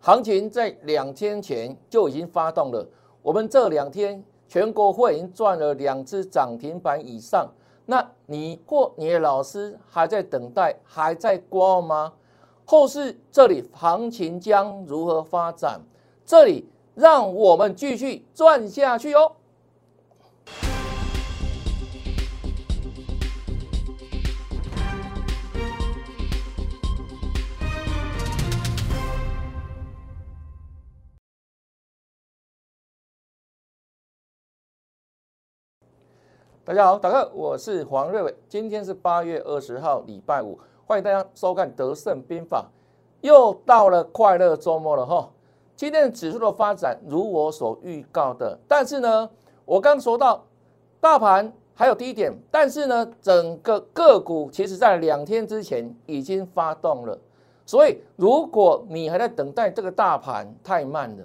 行情在两天前就已经发动了，我们这两天全国会员赚了两只涨停板以上。那你或你的老师还在等待，还在观望吗？后市这里行情将如何发展？这里让我们继续赚下去哦。大家好，大家好，我是黄瑞伟。今天是八月二十号，礼拜五，欢迎大家收看《德胜兵法》。又到了快乐周末了哈。今天的指数的发展如我所预告的，但是呢，我刚说到大盘还有低点，但是呢，整个个股其实在两天之前已经发动了。所以，如果你还在等待这个大盘太慢了，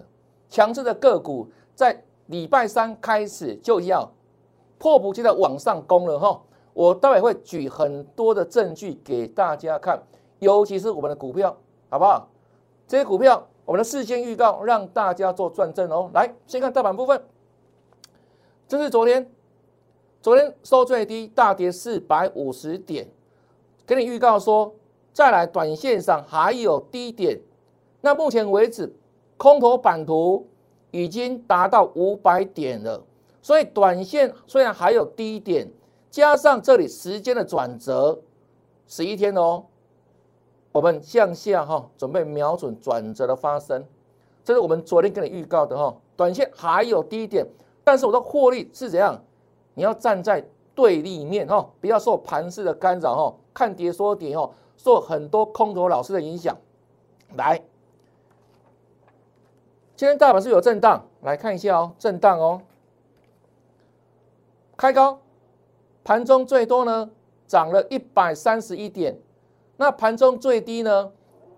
强势的个股在礼拜三开始就要。迫不及待往上攻了哈！我待会会举很多的证据给大家看，尤其是我们的股票，好不好？这些股票我们的事先预告，让大家做转正哦。来，先看大盘部分，这是昨天，昨天收最低，大跌四百五十点，给你预告说，再来短线上还有低点。那目前为止，空头版图已经达到五百点了。所以短线虽然还有低点，加上这里时间的转折，十一天哦，我们向下哈，准备瞄准转折的发生。这是我们昨天跟你预告的哈，短线还有低点，但是我的获利是怎样？你要站在对立面哈，不要受盘势的干扰哈，看跌说跌哈，受很多空头老师的影响。来，今天大盘是有震荡，来看一下哦，震荡哦。开高，盘中最多呢涨了一百三十一点，那盘中最低呢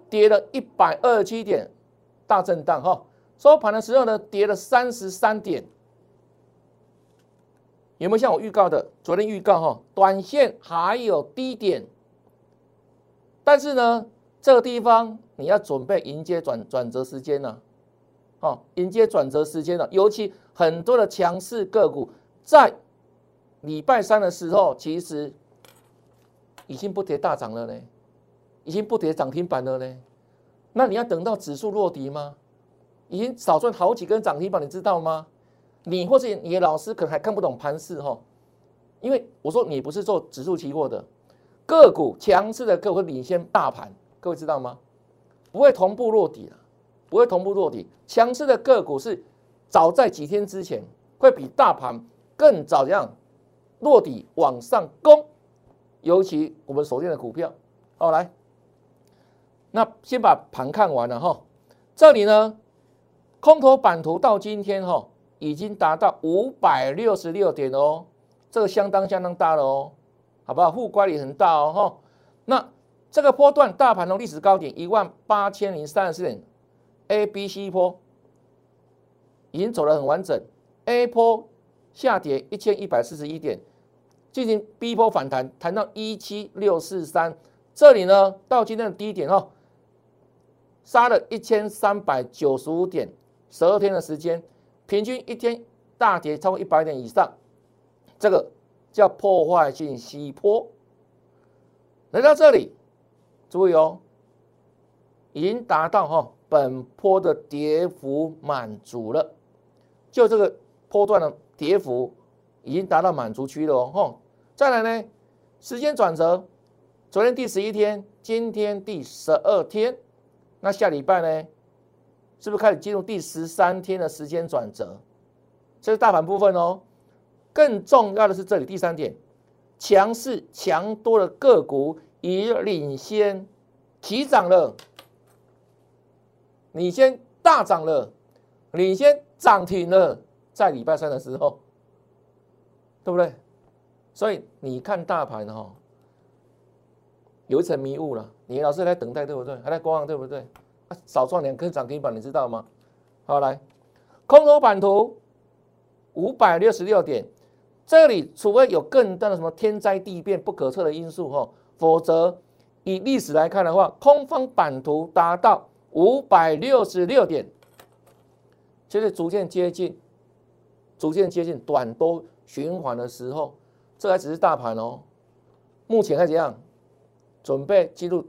跌了一百二十七点，大震荡哈。收盘的时候呢跌了三十三点，有没有像我预告的？昨天预告哈，短线还有低点，但是呢这个地方你要准备迎接转转折时间了，哦，迎接转折时间了，尤其很多的强势个股在。礼拜三的时候，其实已经不跌大涨了呢，已经不跌涨停板了呢。那你要等到指数落底吗？已经少赚好几根涨停板，你知道吗？你或者你的老师可能还看不懂盘势哈，因为我说你不是做指数期货的，个股强势的个股领先大盘，各位知道吗？不会同步落底的，不会同步落底。强势的个股是早在几天之前会比大盘更早这样。落底往上攻，尤其我们锁定的股票，好来，那先把盘看完了哈。这里呢，空头版图到今天哈，已经达到五百六十六点哦，这个相当相当大了哦，好不好？负乖离很大哦哈。那这个波段大盘的历史高点一万八千零三十四点，A、B、C 波已经走得很完整，A 波。下跌一千一百四十一点，进行 B 波反弹，弹到一七六四三，这里呢到今天的低点哦，杀了一千三百九十五点，十二天的时间，平均一天大跌超过一百点以上，这个叫破坏性西坡。来到这里，注意哦，已经达到哈本坡的跌幅满足了，就这个波段的。跌幅已经达到满足区了哦，吼！再来呢，时间转折，昨天第十一天，今天第十二天，那下礼拜呢，是不是开始进入第十三天的时间转折？这是大盘部分哦。更重要的是这里第三点，强势强多的个股已领先起涨了，领先大涨了，领先涨停了。在礼拜三的时候，对不对？所以你看大盘哈，有一层迷雾了。你老是在等待，对不对？还在观望，对不对？啊，少赚两根涨停板，你知道吗？好，来，空头版图五百六十六点，这里除非有更大的什么天灾地变不可测的因素哈，否则以历史来看的话，空方版图达到五百六十六点，其实逐渐接近，逐渐接近短多循环的时候，这还只是大盘哦。目前还怎样？准备进入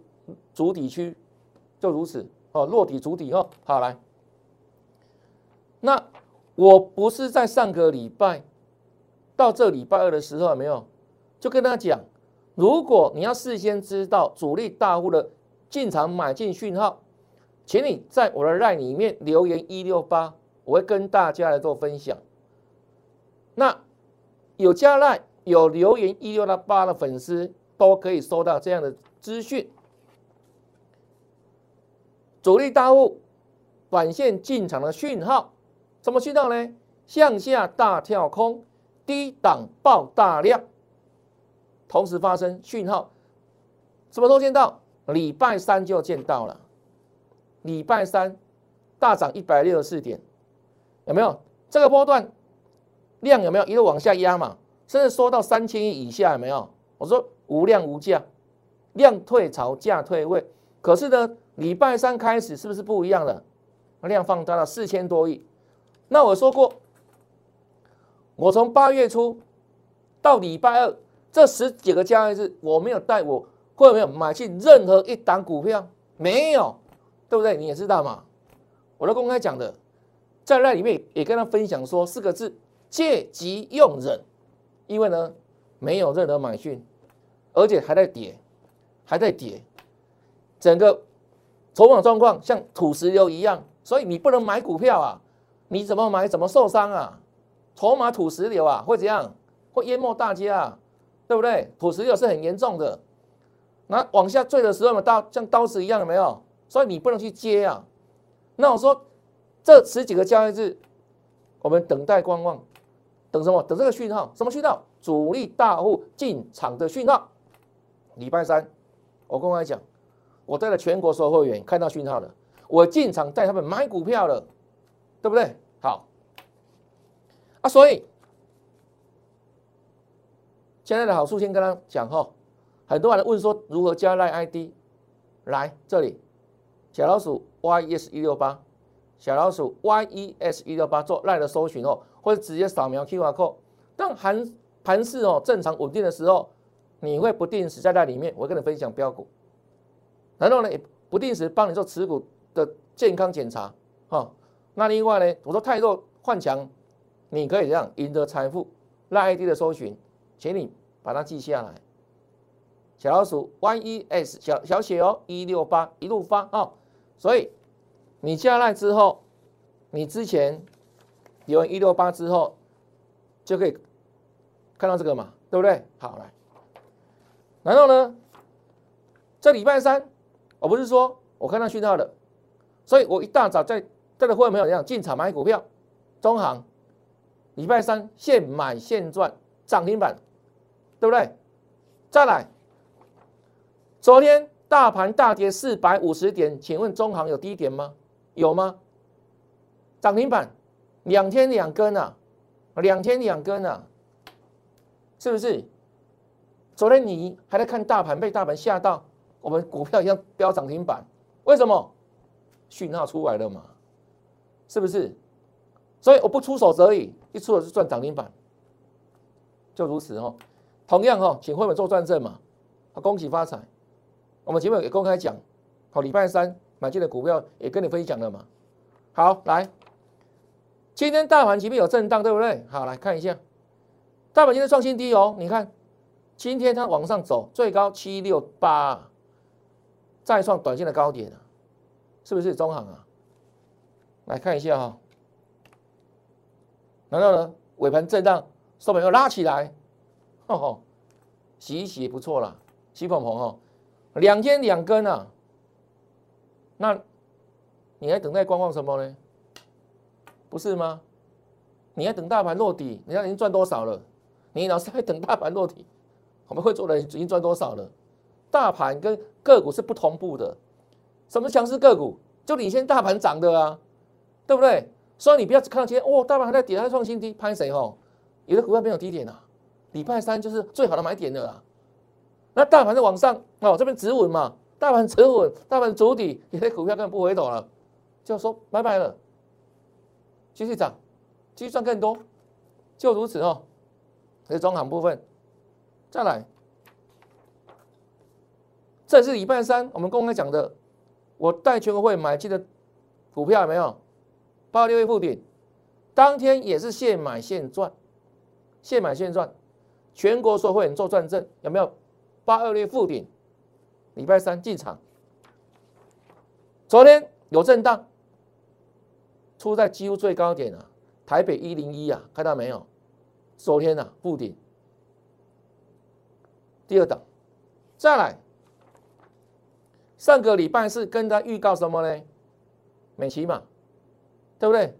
主底区，就如此哦，落底主底哦。好来，那我不是在上个礼拜到这礼拜二的时候有没有？就跟他讲，如果你要事先知道主力大户的进场买进讯号，请你在我的 line 里面留言一六八，我会跟大家来做分享。那有加 line 有留言一六八的粉丝都可以收到这样的资讯。主力大户短线进场的讯号，什么讯号呢？向下大跳空，低档爆大量。同时发生讯号，什么时候见到？礼拜三就见到了。礼拜三大涨一百六十四点，有没有？这个波段量有没有一路往下压嘛？甚至缩到三千亿以下，有没有？我说无量无价，量退潮，价退位。可是呢，礼拜三开始是不是不一样了？量放大了四千多亿。那我说过，我从八月初到礼拜二。这十几个交易日，我没有带我会没有买进任何一档股票，没有，对不对？你也知道嘛。我都公开讲的，在那里面也跟他分享说四个字：借机用忍。因为呢，没有任何买讯，而且还在跌，还在跌，整个筹码状况像土石流一样，所以你不能买股票啊！你怎么买怎么受伤啊？筹码土石流啊，会怎样？会淹没大家啊！对不对？土石流是很严重的，那往下坠的时候嘛，刀像刀子一样，有没有？所以你不能去接啊。那我说这十几个交易日，我们等待观望，等什么？等这个讯号，什么讯号？主力大户进场的讯号。礼拜三，我公开讲，我带了全国所有会员看到讯号了，我进场带他们买股票了，对不对？好，啊，所以。现在的好处先跟他讲哈，很多人问说如何加赖 ID，来这里，小老鼠 YES 一六八，小老鼠 YES 一六八做赖的搜寻哦，或者直接扫描 QR code。当盘盘势哦正常稳定的时候，你会不定时在那里面，我跟你分享标股，然后呢不定时帮你做持股的健康检查哈。那另外呢，我说太弱换强，你可以这样赢得财富赖 ID 的搜寻，请你。把它记下来，小老鼠 YES 小小写哦，一六八一路发哦，所以你下来之后，你之前有一六八之后，就可以看到这个嘛，对不对？好来，然后呢，这礼拜三我不是说我看到讯号了，所以我一大早在这个会没有这样进场买股票，中行礼拜三现买现赚涨停板。对不对？再来，昨天大盘大跌四百五十点，请问中行有低点吗？有吗？涨停板两天两根啊，两天两根啊，是不是？昨天你还在看大盘，被大盘吓到，我们股票一样飙涨停板，为什么？讯号出来了嘛，是不是？所以我不出手则已，一出手就赚涨停板，就如此哦。同样哦，请会员做转正嘛，恭喜发财。我们前面也公开讲，好，礼拜三买进的股票也跟你分享了嘛。好，来，今天大盘前面有震荡，对不对？好，来看一下，大盘今天创新低哦。你看，今天它往上走，最高七六八，再创短线的高点是不是中行啊？来看一下哈，然后呢，尾盘震荡，收盘又拉起来。哦，洗一洗也不错啦，洗捧捧哦，两天两根啊，那你还等待观望什么呢？不是吗？你还等大盘落底，你看已经赚多少了？你老是还等大盘落底，我们会做的已经赚多少了？大盘跟个股是不同步的，什么强势个股就领先大盘涨的啊，对不对？所以你不要只看到今天哦，大盘还在跌，还创新低，拍谁哦？有的股票没有低点啊。礼拜三就是最好的买点了啦。那大盘在往上哦，这边止稳嘛，大盘持稳，大盘筑底，有些股票根本不回头了，就说拜拜了，继续涨，继续赚更多，就如此哦。这是中行部分，再来，这是礼拜三我们公开讲的，我带全国会买进的股票有没有？八六一附顶，当天也是现买现赚，现买现赚，全国所会员做转正，有没有？八二六附顶。礼拜三进场，昨天有震荡，出在几乎最高点啊，台北一零一啊，看到没有？昨天啊，布顶，第二档，再来，上个礼拜是跟他预告什么呢？美琪嘛，对不对？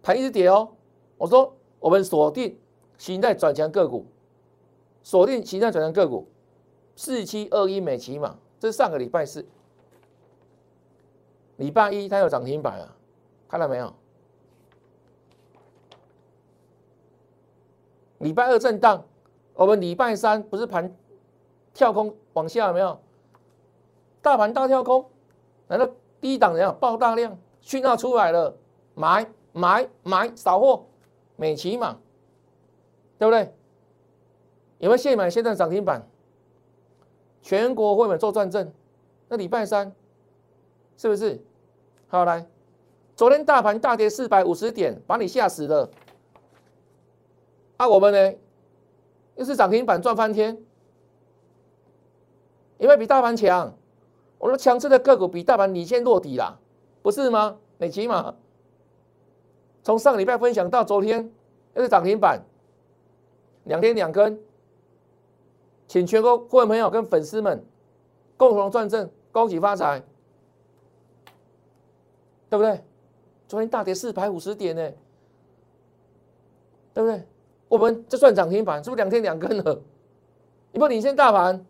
盘一直跌哦，我说我们锁定形态转强个股，锁定形态转强个股，四七二一美琪嘛。这是上个礼拜四，礼拜一它有涨停板啊，看到没有？礼拜二震荡，我们礼拜三不是盘跳空往下有没有？大盘大跳空，难道低档怎样爆大量？讯号出来了，买买买，扫货，美琪嘛，对不对？有没有现买现在涨停板？全国会员做转正，那礼拜三是不是？好来，昨天大盘大跌四百五十点，把你吓死了。啊，我们呢又是涨停板赚翻天，因为比大盘强。我说强势的个股比大盘领先落底啦，不是吗？你起码从上个礼拜分享到昨天又是涨停板，两天两根。请全国会员朋友跟粉丝们共同赚正，恭喜发财，对不对？昨天大跌四百五十点呢，对不对？我们这算涨停板，是不是两天两根了？你不领先大盘，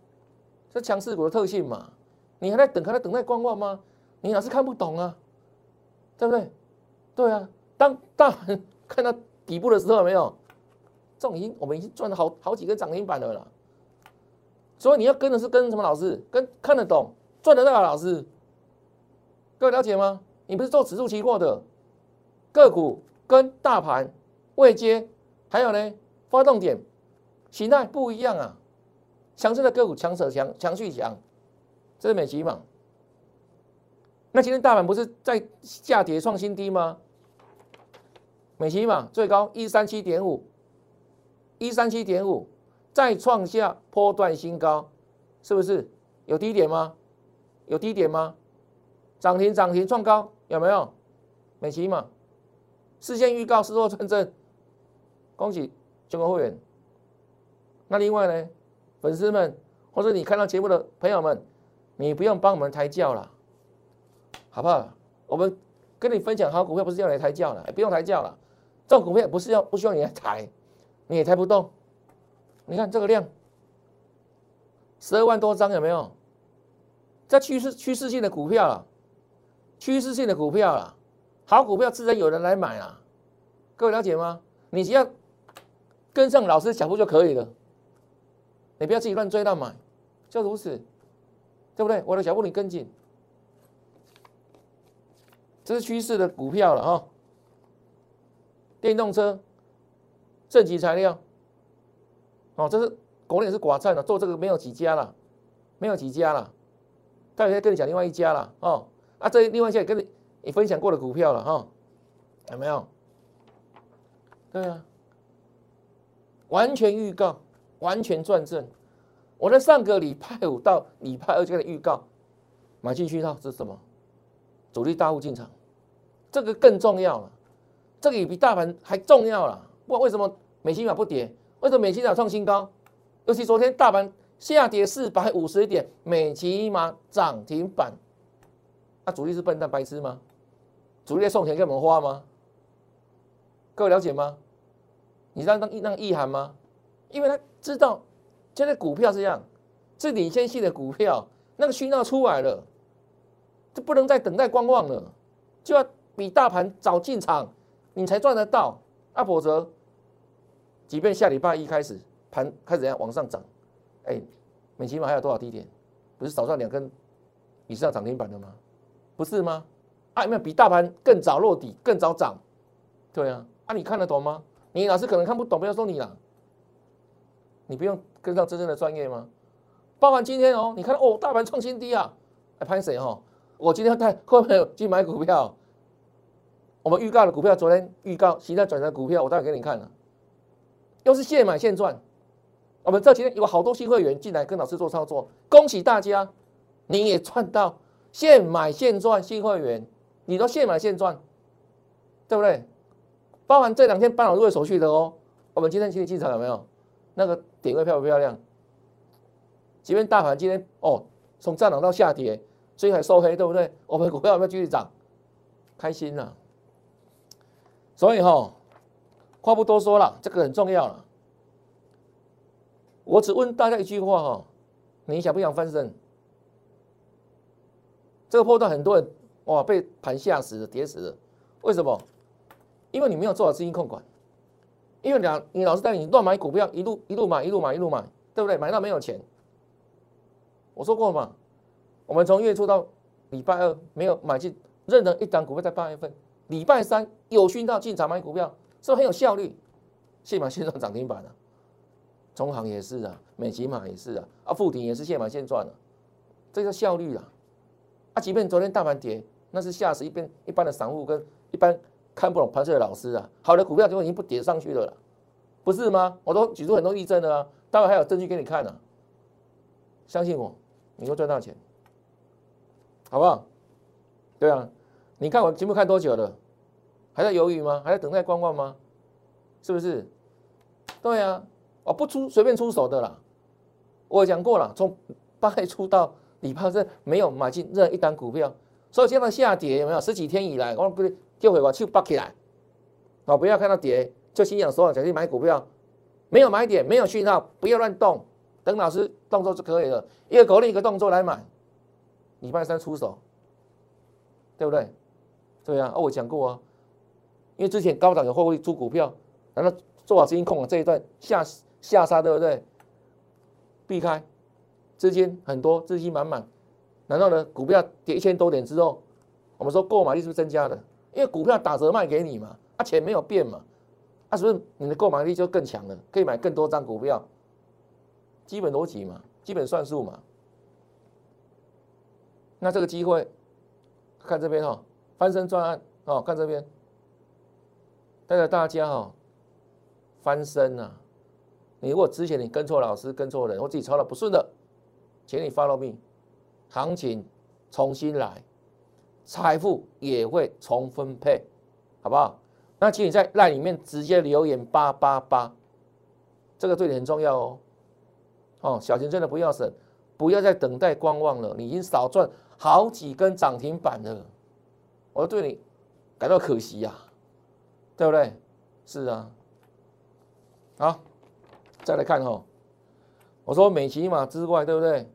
这强势股的特性嘛？你还在等，还在等待观望吗？你老是看不懂啊，对不对？对啊，当大盘看到底部的时候，没有，这种已经我们已经赚了好好几个涨停板了啦。所以你要跟的是跟什么老师？跟看得懂、赚得到的老师。各位了解吗？你不是做指数期货的，个股跟大盘未接，还有呢，发动点形态不一样啊。强势的个股强者强，强续强，这是美吉嘛？那今天大盘不是在下跌创新低吗？美吉嘛，最高一三七点五，一三七点五。再创下波段新高，是不是有低点吗？有低点吗？涨停涨停创高有没有？美琪嘛，事先预告，事后转正，恭喜全国会员。那另外呢，粉丝们或者你看到节目的朋友们，你不用帮我们抬轿了，好不好？我们跟你分享好股票，不是要你抬轿了，不用抬轿了。这种股票不是要不需要你来抬，你也抬不动。你看这个量，十二万多张有没有？这趋势趋势性的股票了，趋势性的股票了，好股票自然有人来买啊！各位了解吗？你只要跟上老师脚步就可以了，你不要自己乱追乱买，就如此，对不对？我的脚步你跟紧，这是趋势的股票了哈。电动车，正极材料。哦，这是国内是寡占的，做这个没有几家了，没有几家了。待会再跟你讲另外一家了哦。啊，这另外一家也跟你你分享过的股票了哈，有没有？对啊，完全预告，完全转正。我在上个礼拜五到礼拜二就给你预告，买进去套是什么？主力大户进场，这个更重要了，这个也比大盘还重要了。不管为什么美金马不跌？为什么美期涨创新高？尤其昨天大盘下跌四百五十点，美期码涨停板。那主力是笨蛋白痴吗？主力在送钱给我们花吗？各位了解吗？你知道那那意涵吗？因为他知道现在股票是这样，是领先性的股票，那个讯号出来了，就不能再等待观望了，就要比大盘早进场，你才赚得到。啊否则。即便下礼拜一开始盘开始怎样往上涨，哎，美期码还有多少低点？不是少赚两根以上涨停板的吗？不是吗？啊，有没有比大盘更早落底、更早涨？对啊，啊，你看得懂吗？你老师可能看不懂，不要说你了，你不用跟上真正的专业吗？包含今天哦，你看哦，大盘创新低啊，还拍谁哈？我今天带 会不会去买股票？我们预告的股票，昨天预告现在转成股票，我待会给你看了，又是现买现赚。我们这几天有好多新会员进来跟老师做操作，恭喜大家，你也赚到现买现赚新会员，你都现买现赚，对不对？包含这两天办好入会手续的哦，我们今天请你进场有没有？那个点位漂不漂亮？即便大盘今天哦从上涨到下跌，所以还收黑，对不对？我们股票有没有继续涨？开心了。所以哈，话不多说了，这个很重要了。我只问大家一句话哈，你想不想翻身？这个波段很多人哇被盘吓死了，跌死了。为什么？因为你没有做好资金控管，因为两你老是带你乱买股票，一路一路买，一路买，一路买，对不对？买到没有钱。我说过嘛，我们从月初到礼拜二没有买进任何一档股票，在八月份。礼拜三有讯到进场买股票，是不是很有效率？现买现赚涨停板了，中行也是啊，美吉玛也是啊，啊富鼎也是现买现赚了，这叫效率啊！啊，即便昨天大盘跌，那是吓死一边一般的散户跟一般看不懂盘势的老师啊。好的股票就已经不跌上去了，不是吗？我都举出很多例证了啊，待会还有证据给你看呢。相信我，你会赚到钱，好不好？对啊。你看我节目看多久了？还在犹豫吗？还在等待观望吗？是不是？对啊，我不出随便出手的啦。我讲过了，从八月初到礼拜是没有买进任何一单股票，所以这样的下跌有没有？十几天以来，我不是就会把去拔起来，哦，不要看到跌就心想说想去买股票，没有买点，没有讯号，不要乱动，等老师动作就可以了，一个口令一个动作来买，礼拜三出手，对不对？对啊，我讲过啊，因为之前高档有获利出股票，难道做好资金控管这一段下下杀，对不对？避开资金很多，资金满满，难道呢，股票跌一千多点之后，我们说购买力是不是增加的？因为股票打折卖给你嘛，啊钱没有变嘛，啊是不是你的购买力就更强了？可以买更多张股票，基本逻辑嘛，基本算术嘛。那这个机会，看这边哈。翻身专案哦，看这边，带着大家哈翻身啊！你如果之前你跟错老师、跟错人，或自己抄的不顺的，请你 follow me，行情重新来，财富也会重分配，好不好？那请你在赖里面直接留言八八八，这个对你很重要哦。哦，小钱真的不要省，不要再等待观望了，你已经少赚好几根涨停板了。我对你感到可惜呀，对不对？是啊，好，再来看哈，我说美骑马之外，对不对？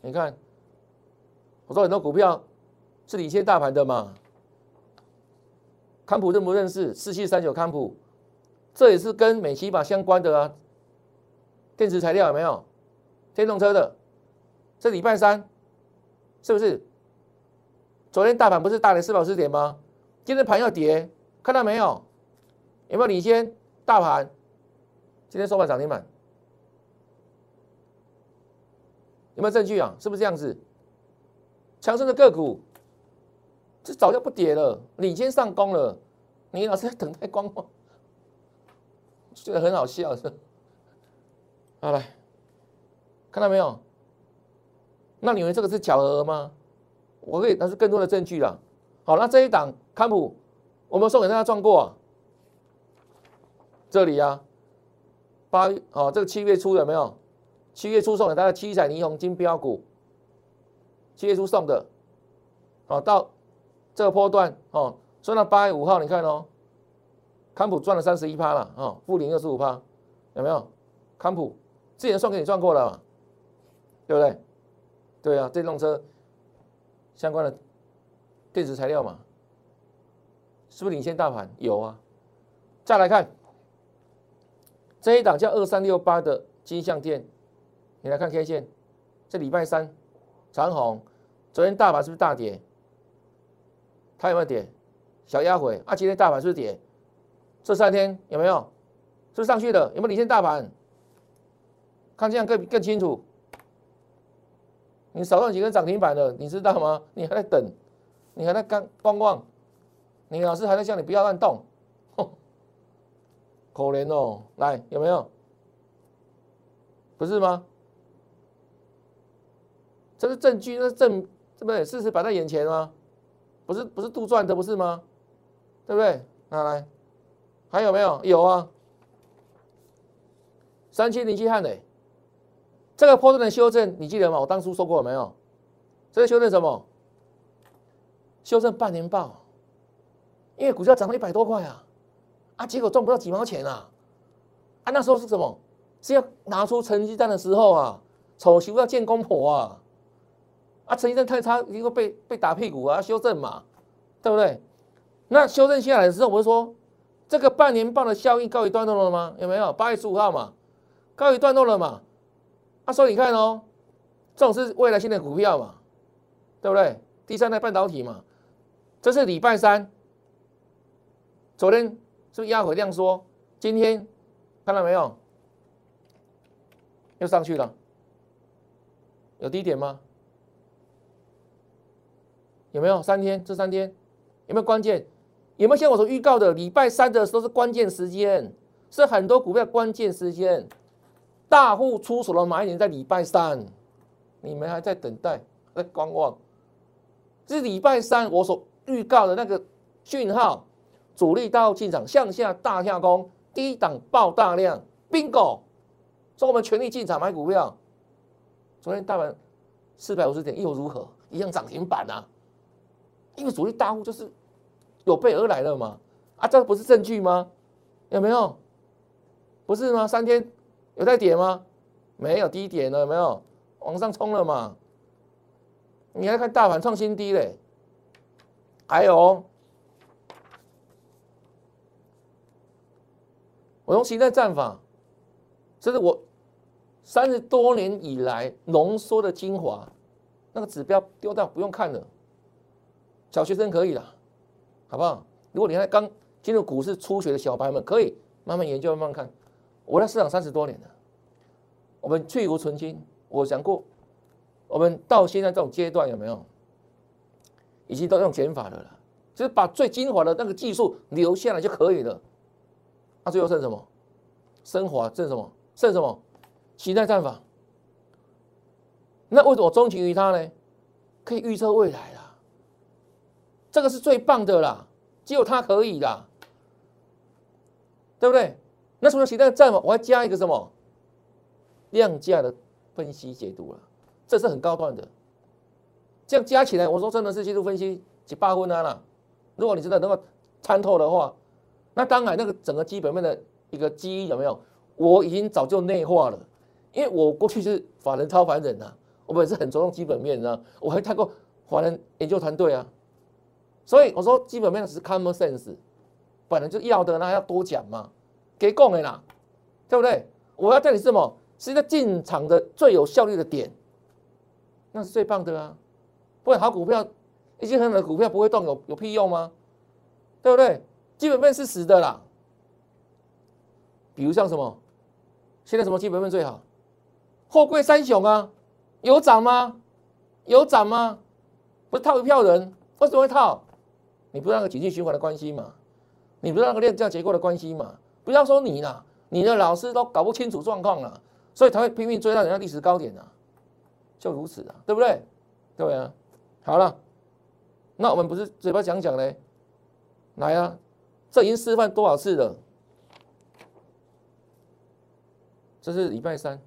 你看，我说很多股票是领先大盘的嘛，康普认不认识？四七三九康普，这也是跟美骑马相关的啊，电池材料有没有？电动车的，这礼拜三是不是？昨天大盘不是大跌四百四十点吗？今天盘要跌，看到没有？有没有领先大盘？今天收盘涨停板，有没有证据啊？是不是这样子？强势的个股，这早就不跌了，领先上攻了。你老是在等待光芒，觉得很好笑是？好来，看到没有？那你以为这个是巧合吗？我可以拿出更多的证据了。好，那这一档康普，我们送给大家赚过啊。这里啊，八哦，这个七月初有没有？七月初送的大概七彩霓虹金标股，七月初送的，哦，到这个波段哦，算到八月五号，你看哦，康普赚了三十一趴了，哦，负零二十五趴，有没有？康普之前送给你赚过了嘛，对不对？对啊，电动车。相关的电子材料嘛，是不是领先大盘？有啊。再来看这一档叫二三六八的金相电，你来看 K 线，这礼拜三长虹昨天大盘是不是大跌？它有没有跌？小压回啊！今天大盘是不是跌？这三天有没有？是不是上去的？有没有领先大盘？看这样更更清楚。你少赚几根涨停板的，你知道吗？你还在等，你还在刚观望，你老师还在叫你不要乱动，可怜哦。来，有没有？不是吗？这是证据，那是证，对不对？事实摆在眼前吗？不是，不是杜撰的，不是吗？对不对？拿来，还有没有？有啊，三七零七汉磊。这个破段的修正，你记得吗？我当初说过没有？这个修正什么？修正半年报，因为股价涨了一百多块啊，啊，结果赚不到几毛钱啊，啊，那时候是什么？是要拿出成绩单的时候啊，丑媳妇要见公婆啊，啊，成绩单太差，一个被被打屁股啊，修正嘛，对不对？那修正下来的时候，我就说，这个半年报的效应告一段落了吗？有没有？八月十五号嘛，告一段落了嘛？啊，所以你看哦，这种是未来性的股票嘛，对不对？第三代半导体嘛，这是礼拜三，昨天是不是压回量缩？今天看到没有？又上去了，有低点吗？有没有？三天，这三天有没有关键？有没有像我所预告的，礼拜三的时候是关键时间，是很多股票关键时间。大户出手了买点在礼拜三，你们还在等待，在观望。是礼拜三我所预告的那个讯号，主力大户进场，向下大下攻，低档爆大量，bingo，说我们全力进场买股票。昨天大盘四百五十点又如何？一样涨停板啊！因为主力大户就是有备而来了嘛，啊，这不是证据吗？有没有？不是吗？三天。有在跌吗？没有低点了，有没有往上冲了嘛？你还看大盘创新低嘞？还有，我用形态战法，这是我三十多年以来浓缩的精华，那个指标丢掉不用看了，小学生可以了，好不好？如果你还刚进入股市初学的小白们，可以慢慢研究，慢慢看。我在市场三十多年了，我们去无存菁。我讲过，我们到现在这种阶段有没有，已经都用减法的了，就是把最精华的那个技术留下来就可以了。那最后剩什么？升华剩什么？剩什么？期待战法。那为什么钟情于它呢？可以预测未来啦，这个是最棒的啦，只有它可以啦，对不对？那除了其他的战法，我还加一个什么量价的分析解读了，这是很高段的。这样加起来，我说真的是技术分析几八分啊啦。如果你真的能够参透的话，那当然那个整个基本面的一个基因有没有？我已经早就内化了，因为我过去是法人超凡人呐，我们也是很着重基本面的，我还带过法人研究团队啊。所以我说基本面只是 common sense，本来就要的那要多讲嘛。给供的啦，对不对？我要叫你什么？是一个进场的最有效率的点，那是最棒的啊！不然好股票，一些很好的股票不会动，有有屁用吗？对不对？基本面是死的啦。比如像什么？现在什么基本面最好？货柜三雄啊，有涨吗？有涨吗？不是套一票人，为什么会套？你不是那个经济循环的关系嘛？你不是那个链价结构的关系嘛？不要说你了，你的老师都搞不清楚状况了，所以才会拼命追到人家历史高点啊，就如此啊，对不对？对啊，好了，那我们不是嘴巴讲讲嘞，来啊，这已经示范多少次了？这是礼拜三，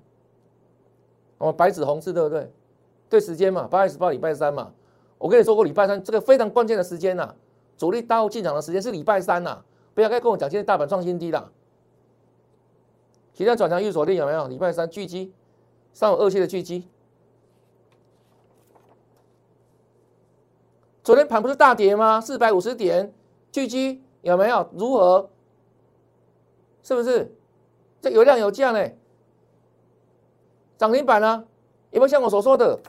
我们白纸红字对不对？对时间嘛，八月十八礼拜三嘛，我跟你说过礼拜三这个非常关键的时间呐，主力大户进场的时间是礼拜三呐。不要再跟我讲，今天大盘创新低了。今天转强预锁定有没有？礼拜三聚集，上午二期的聚集。昨天盘不是大跌吗？四百五十点，聚集有没有？如何？是不是？这有量有价呢？涨停板呢？有没有像我所说的？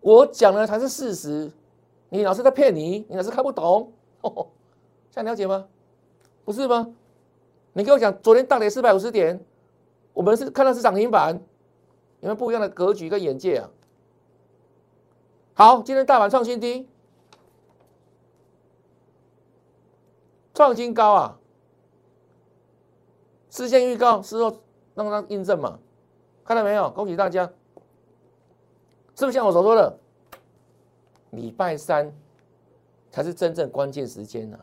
我讲的才是事实，你老是在骗你，你老是看不懂，这样了解吗？不是吗？你跟我讲昨天大跌四百五十点，我们是看到是涨停板，有没有不一样的格局跟眼界啊？好，今天大盘创新低，创新高啊！事先预告，事后让它印证嘛？看到没有？恭喜大家！是不是像我所说的，礼拜三才是真正关键时间啊？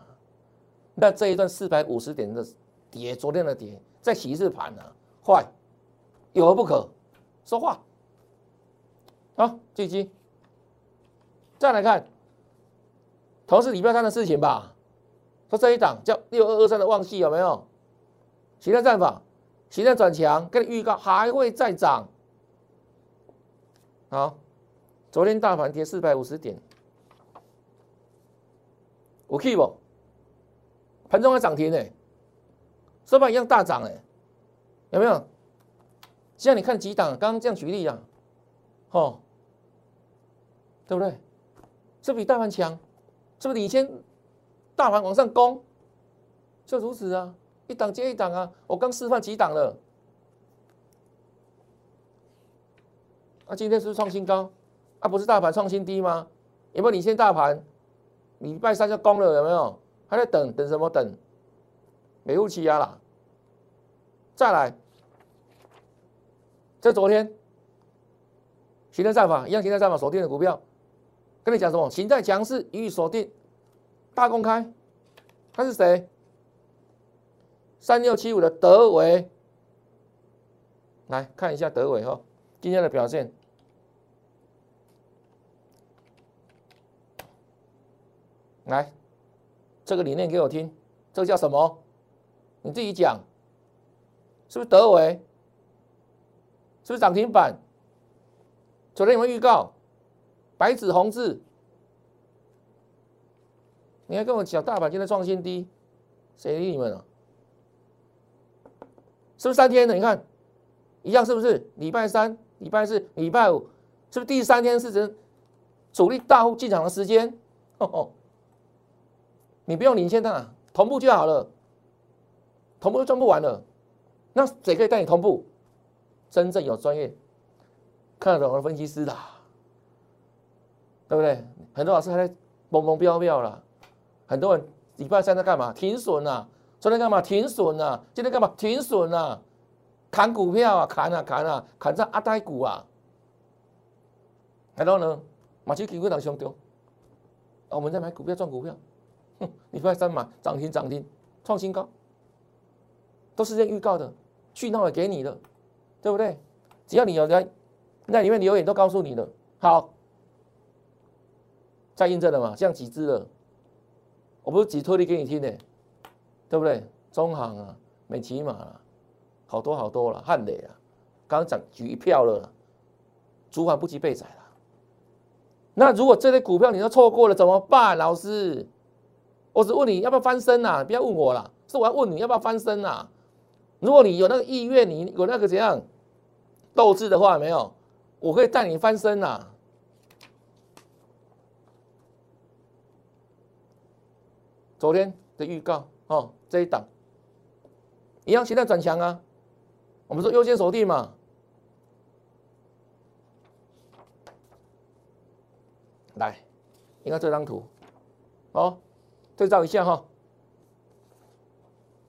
那这一段四百五十点的跌，昨天的跌，在洗一次盘啊，坏，有何不可？说话，好，继续。再来看，同是礼拜三的事情吧。说这一档叫六二二三的旺系有没有？形态战法，形态转强，跟你预告还会再涨。好。昨天大盘跌四百五十点，我 keep 不？盘中还涨停呢，收盘一样大涨哎，有没有？现在你看几档，刚刚这样举例啊，哦，对不对？是不是比大盘强？是不是领先大盘往上攻？就如此啊，一档接一档啊，我刚示范几档了，啊，今天是不是创新高？啊，不是大盘创新低吗？有没有领先大盘？礼拜三就攻了，有没有？还在等等什么？等美物期压了。再来，这昨天形态战法一样，形态战法锁定的股票，跟你讲什么？形态强势予以锁定，大公开。他是谁？三六七五的德维，来看一下德维哈，今天的表现。来，这个理念给我听，这个叫什么？你自己讲，是不是德维？是不是涨停板？昨天有没有预告？白纸红字，你还跟我讲大盘今天创新低，谁理你们啊？是不是三天的？你看，一样是不是？礼拜三、礼拜四、礼拜五，是不是第三天是指主力大户进场的时间？哦哦。你不用领先他，同步就好了，同步都赚不完了。那谁可以带你同步？真正有专业、看得懂的分析师的，对不对？很多老师还在蹦蹦飙飙了，很多人礼拜三在干嘛？停损啊！昨天干嘛？停损啊！今天干嘛？停损啊！砍股票啊！砍啊砍啊砍在阿呆股啊！然后呢？马奇股会当上中，我们在买股票赚股票。哼礼拜三嘛，涨停涨停，创新高，都是这预告的，讯号也给你的，对不对？只要你有在那里面留言，都告诉你的。好，再印证了嘛，像几只了，我不是只推理给你听的，对不对？中行啊，美骑马啊，好多好多了，汉磊啊，刚刚讲举一票了，主管不及被宰了。那如果这类股票你都错过了怎么办，老师？我只问你要不要翻身呐？不要问我了，是我要问你要不要翻身呐？如果你有那个意愿，你有那个怎样斗志的话，没有，我可以带你翻身呐。昨天的预告哦，这一档一样，现在转强啊。我们说优先锁定嘛。来，你看这张图，哦。对照一下哈，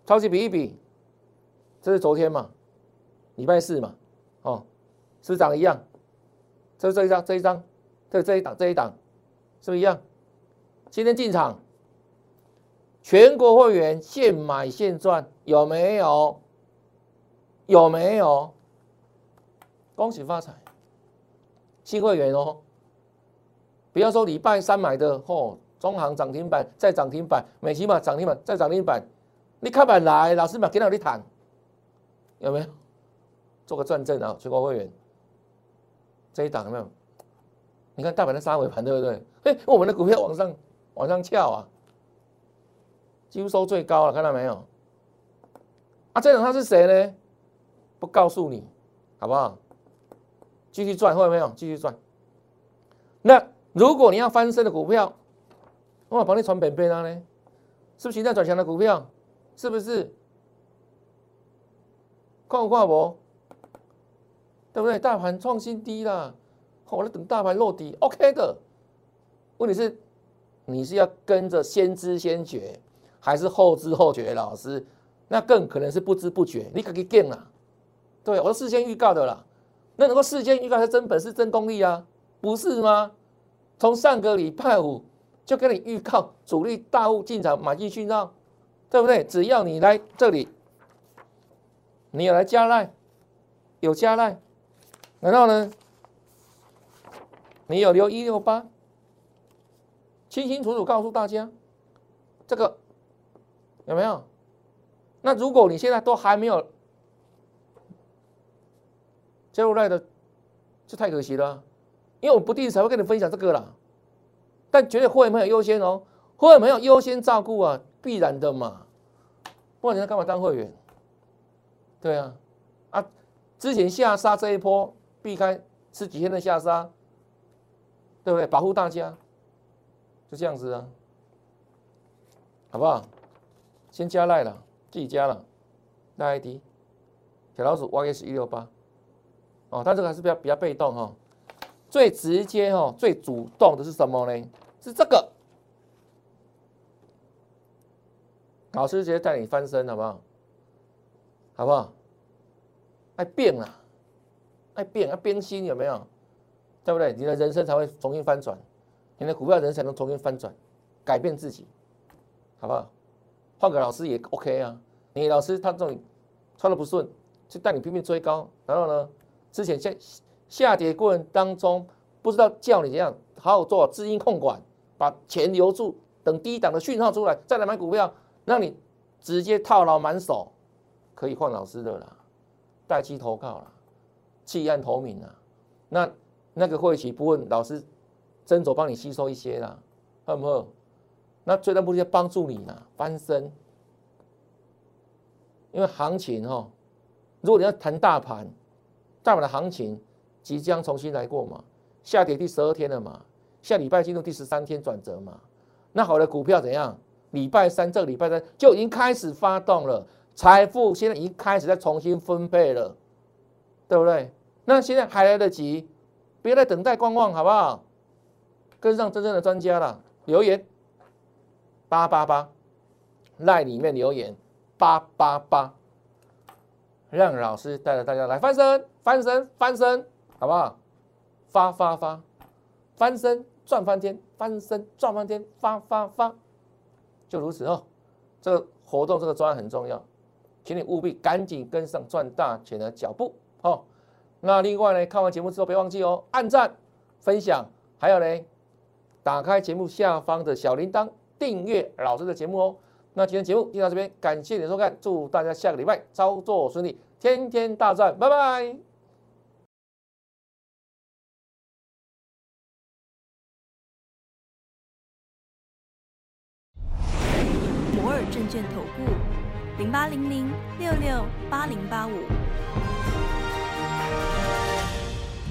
超级比一比，这是昨天嘛，礼拜四嘛，哦，是不是长一样？这是这一张，这一张，这这一档，这一档，是不是一样？今天进场，全国会员现买现赚，有没有？有没有？恭喜发财，新会员哦，不要说礼拜三买的哦。中行涨停板，再涨停板，美其嘛涨停板，再涨停板，你开板来，老师嘛给到你谈，有没有？做个转正啊，全国会员，这一档有没有？你看大盘的杀尾盘，对不对？哎，我们的股票往上往上翘啊，几乎收最高了，看到没有？啊，这种他是谁呢？不告诉你，好不好？继续赚，会没有？继续赚。那如果你要翻身的股票，我帮你传本贝拉呢？是不是形态转强的股票？是不是？看不看不？对不对？大盘创新低啦，我在等大盘落底，OK 的。问题是，你是要跟着先知先觉，还是后知后觉？老师，那更可能是不知不觉，你可以变啦。对，我是事先预告的啦。那能够事先预告是真本事、真功力啊，不是吗？从上个礼拜五就跟你预告主力大户进场买进讯号，对不对？只要你来这里，你有来加赖，有加赖，然后呢，你有留一六八，清清楚楚告诉大家，这个有没有？那如果你现在都还没有。加入赖的，就太可惜了，因为我不定时会跟你分享这个啦，但绝对会员朋友优先哦，会员朋友优先照顾啊，必然的嘛，不然你干嘛当会员？对啊，啊，之前下杀这一波，避开吃几天的下杀，对不对？保护大家，就这样子啊，好不好？先加赖了，自己加了，赖 ID，小老鼠 YS 一六八。哦，它这个还是比较比较被动哈，最直接哈，最主动的是什么呢？是这个，老师直接带你翻身，好不好？好不好？爱变啊，爱变，要变心，有没有？对不对？你的人生才会重新翻转，你的股票人才能重新翻转，改变自己，好不好？换个老师也 OK 啊，你老师他这种穿的不顺，就带你拼命追高，然后呢？之前下下跌过程当中，不知道叫你怎样好好做资金控管，把钱留住，等低档的讯号出来再来买股票，让你直接套牢满手，可以换老师的啦，代期投靠啦，弃暗投明啦，那那个会期不问老师，斟酌帮你吸收一些啦，好不好？那最大目的是帮助你呢翻身，因为行情哈，如果你要谈大盘。大盘的行情即将重新来过嘛？下跌第十二天了嘛？下礼拜进入第十三天转折嘛？那好的股票怎样？礼拜三这个礼拜三就已经开始发动了，财富现在已经开始在重新分配了，对不对？那现在还来得及，别再等待观望，好不好？跟上真正的专家了，留言八八八，赖里面留言八八八。让老师带着大家来翻身，翻身，翻身，好不好？发发发，翻身赚翻天，翻身赚翻天，发发发，就如此哦。这个活动，这个专案很重要，请你务必赶紧跟上赚大钱的脚步哦。那另外呢，看完节目之后别忘记哦，按赞、分享，还有呢，打开节目下方的小铃铛，订阅老师的节目哦。那今天节目就到这边，感谢你的收看，祝大家下个礼拜操作顺利，天天大赚，拜拜。摩尔证券投顾零八零零六六八零八五。